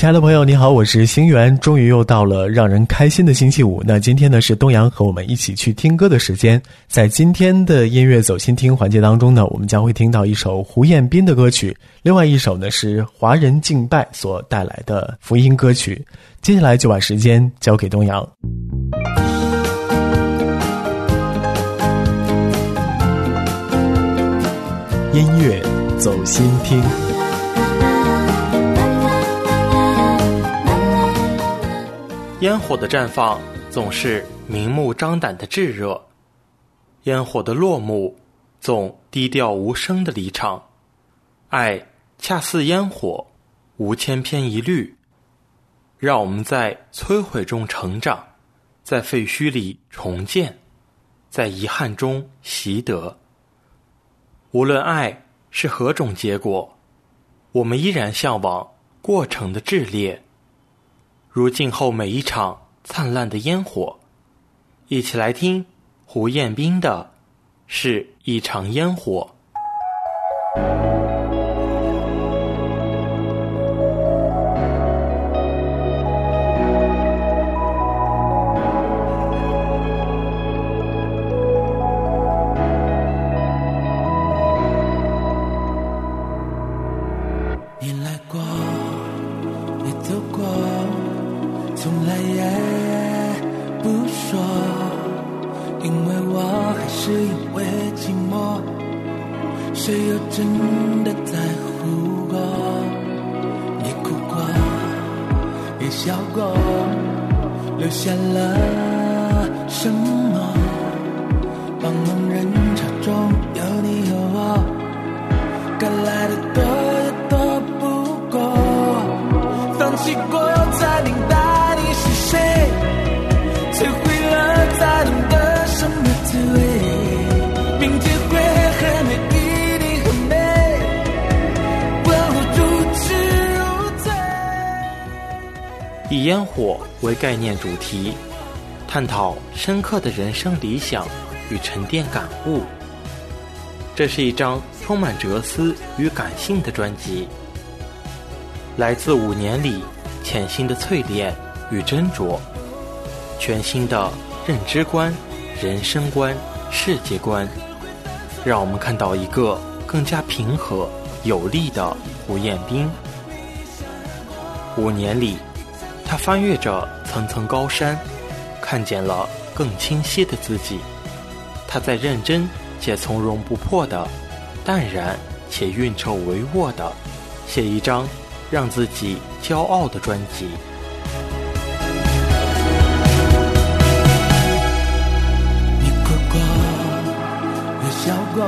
亲爱的朋友，你好，我是星源。终于又到了让人开心的星期五。那今天呢是东阳和我们一起去听歌的时间。在今天的音乐走心听环节当中呢，我们将会听到一首胡彦斌的歌曲，另外一首呢是华人敬拜所带来的福音歌曲。接下来就把时间交给东阳。音乐走心听。烟火的绽放总是明目张胆的炙热，烟火的落幕总低调无声的离场。爱恰似烟火，无千篇一律，让我们在摧毁中成长，在废墟里重建，在遗憾中习得。无论爱是何种结果，我们依然向往过程的炽烈。如静候每一场灿烂的烟火，一起来听胡彦斌的《是一场烟火》。的在乎过你哭过也笑过留下了什么？茫茫人潮中有你有我该来的躲也躲不过。放弃过才明白你是谁？摧毁了才懂得什么滋味。以烟火为概念主题，探讨深刻的人生理想与沉淀感悟。这是一张充满哲思与感性的专辑，来自五年里潜心的淬炼与斟酌，全新的认知观、人生观、世界观，让我们看到一个更加平和有力的胡彦斌。五年里。他翻越着层层高山，看见了更清晰的自己。他在认真且从容不迫的、淡然且运筹帷幄的写一张让自己骄傲的专辑。你哭过，也笑过，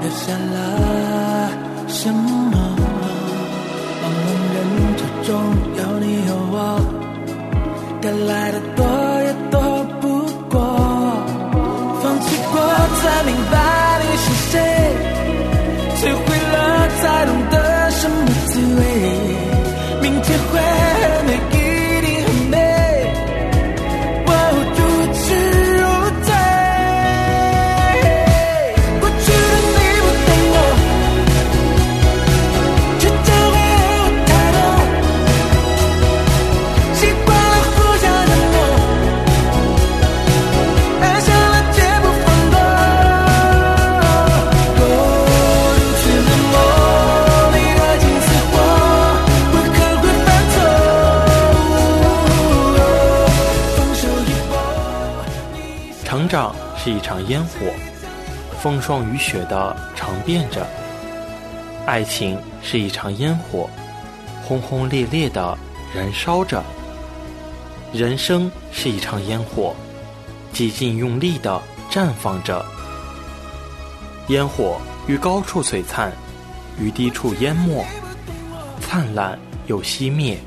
留下了什么？茫茫人潮中。该来的躲也躲不过，放弃过才明白你是谁，摧毁了才懂得什么滋味，明天会是一场烟火，风霜雨雪的长变着；爱情是一场烟火，轰轰烈烈的燃烧着；人生是一场烟火，极尽用力的绽放着。烟火于高处璀璨，于低处淹没，灿烂又熄灭，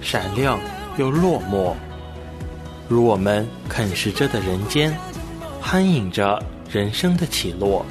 闪亮又落寞。如我们啃食着的人间，攀引着人生的起落。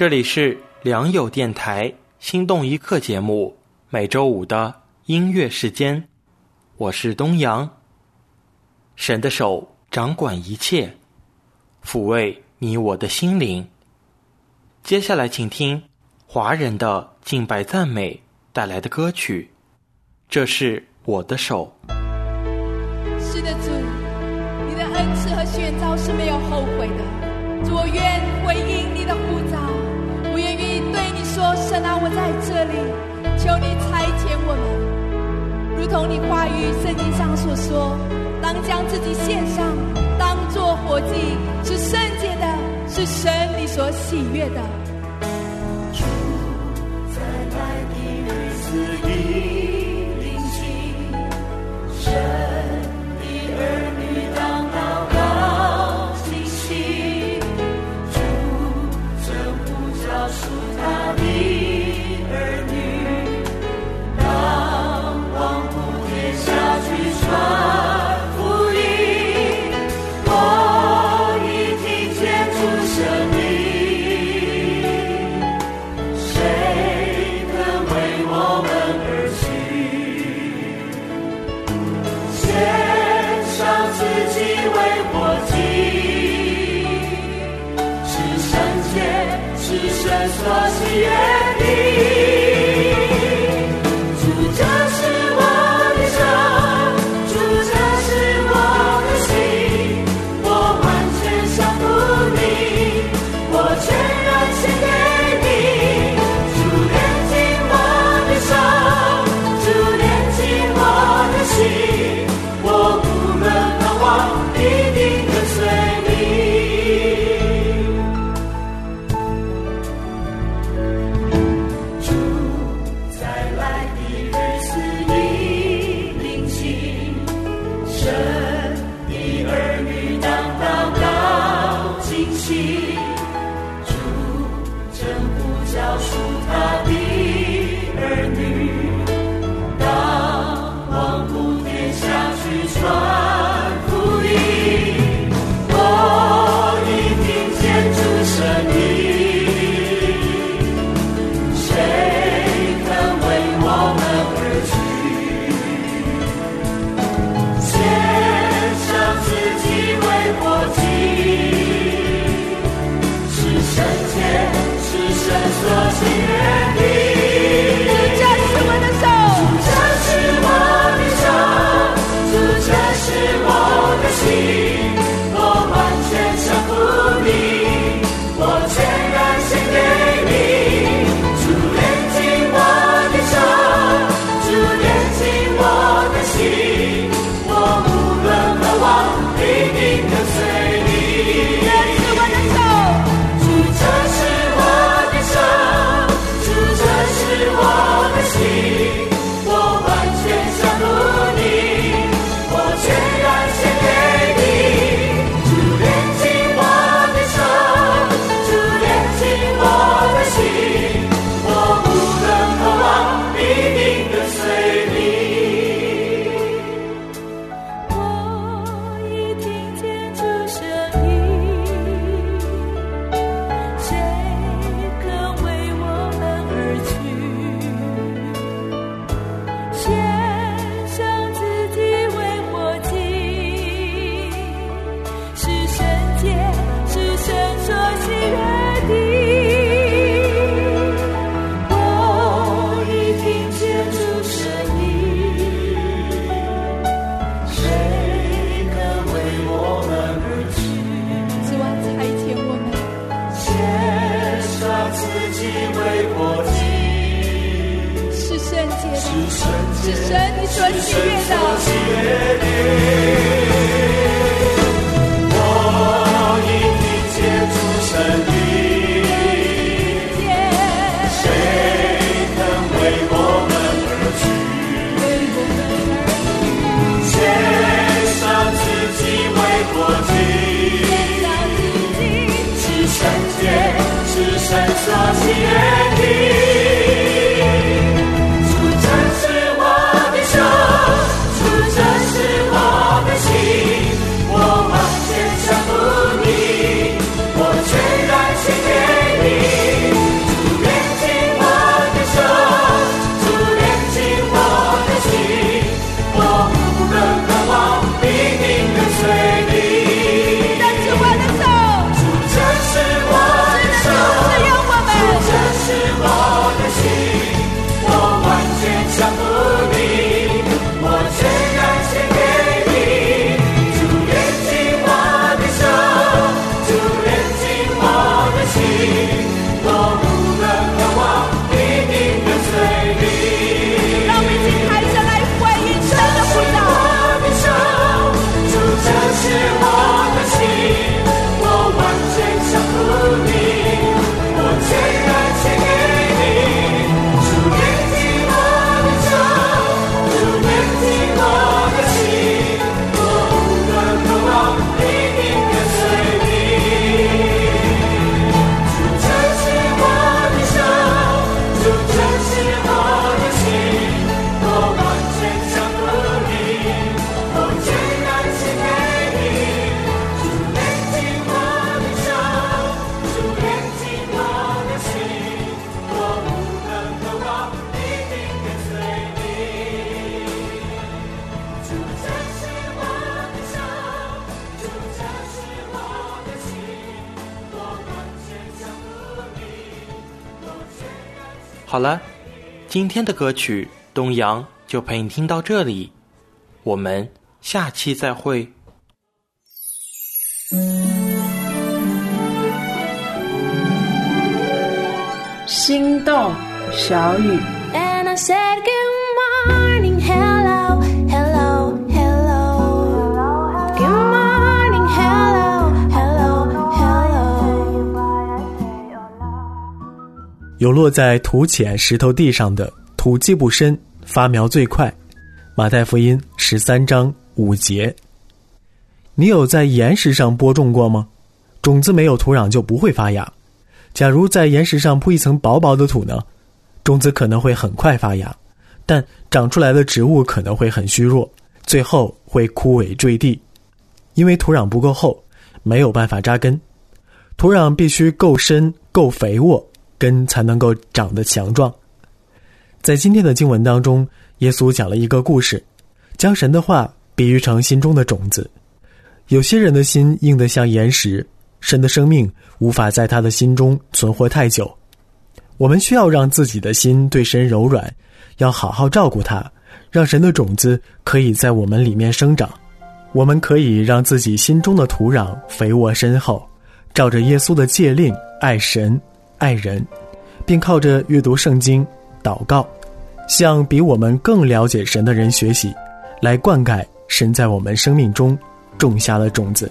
这里是良友电台心动一刻节目，每周五的音乐时间，我是东阳。神的手掌管一切，抚慰你我的心灵。接下来，请听华人的敬拜赞美带来的歌曲，这是我的手。是的，主，你的恩赐和选召是没有后悔的。我愿回应你的呼召，说：“神啊，我在这里，求你差遣我们。”如同你话语圣经上所说，当将自己献上，当做活祭，是圣洁的，是神你所喜悦的。我全然献给你。好了，今天的歌曲《东阳》就陪你听到这里，我们下期再会。心动小雨。有落在土浅石头地上的，土既不深，发苗最快。马太福音十三章五节。你有在岩石上播种过吗？种子没有土壤就不会发芽。假如在岩石上铺一层薄薄的土呢，种子可能会很快发芽，但长出来的植物可能会很虚弱，最后会枯萎坠地，因为土壤不够厚，没有办法扎根。土壤必须够深、够肥沃，根才能够长得强壮。在今天的经文当中，耶稣讲了一个故事，将神的话比喻成心中的种子。有些人的心硬得像岩石，神的生命无法在他的心中存活太久。我们需要让自己的心对神柔软，要好好照顾他，让神的种子可以在我们里面生长。我们可以让自己心中的土壤肥沃深厚，照着耶稣的诫令爱神、爱人，并靠着阅读圣经、祷告，向比我们更了解神的人学习，来灌溉神在我们生命中种下的种子。